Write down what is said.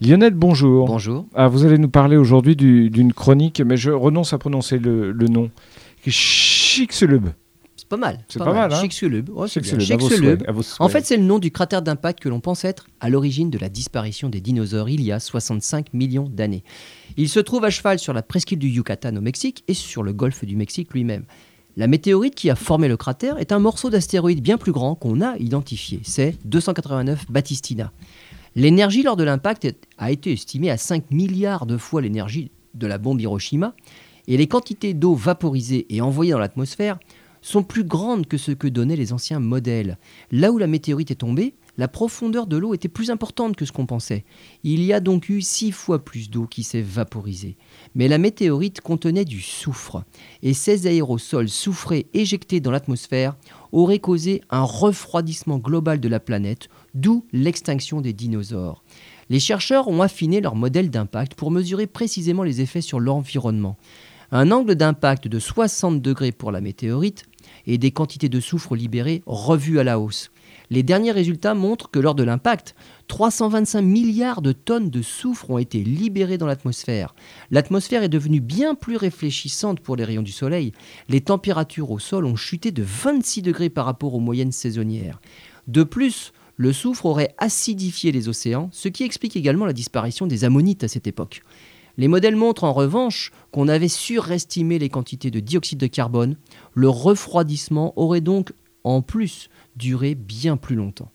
Lionel, bonjour. Bonjour. Ah, vous allez nous parler aujourd'hui du- d'une chronique, mais je renonce à prononcer le, le nom. Chicxulub. C'est pas mal. C'est pas mal, hein Chicxulub. Bien. Chicxulub, souhaits, En fait, c'est le nom du cratère d'impact que l'on pense être à l'origine de la disparition des dinosaures il y a 65 millions d'années. Il se trouve à cheval sur la presqu'île du Yucatan au Mexique et sur le golfe du Mexique lui-même. La météorite qui a formé le cratère est un morceau d'astéroïde bien plus grand qu'on a identifié. C'est 289 Batistina. L'énergie lors de l'impact a été estimée à 5 milliards de fois l'énergie de la bombe Hiroshima et les quantités d'eau vaporisée et envoyée dans l'atmosphère sont plus grandes que ce que donnaient les anciens modèles. Là où la météorite est tombée, la profondeur de l'eau était plus importante que ce qu'on pensait. Il y a donc eu six fois plus d'eau qui s'est vaporisée. Mais la météorite contenait du soufre, et ces aérosols soufrés éjectés dans l'atmosphère auraient causé un refroidissement global de la planète, d'où l'extinction des dinosaures. Les chercheurs ont affiné leur modèle d'impact pour mesurer précisément les effets sur l'environnement. Un angle d'impact de 60 degrés pour la météorite et des quantités de soufre libérées revues à la hausse. Les derniers résultats montrent que lors de l'impact, 325 milliards de tonnes de soufre ont été libérées dans l'atmosphère. L'atmosphère est devenue bien plus réfléchissante pour les rayons du soleil. Les températures au sol ont chuté de 26 degrés par rapport aux moyennes saisonnières. De plus, le soufre aurait acidifié les océans, ce qui explique également la disparition des ammonites à cette époque. Les modèles montrent en revanche qu'on avait surestimé les quantités de dioxyde de carbone. Le refroidissement aurait donc en plus duré bien plus longtemps.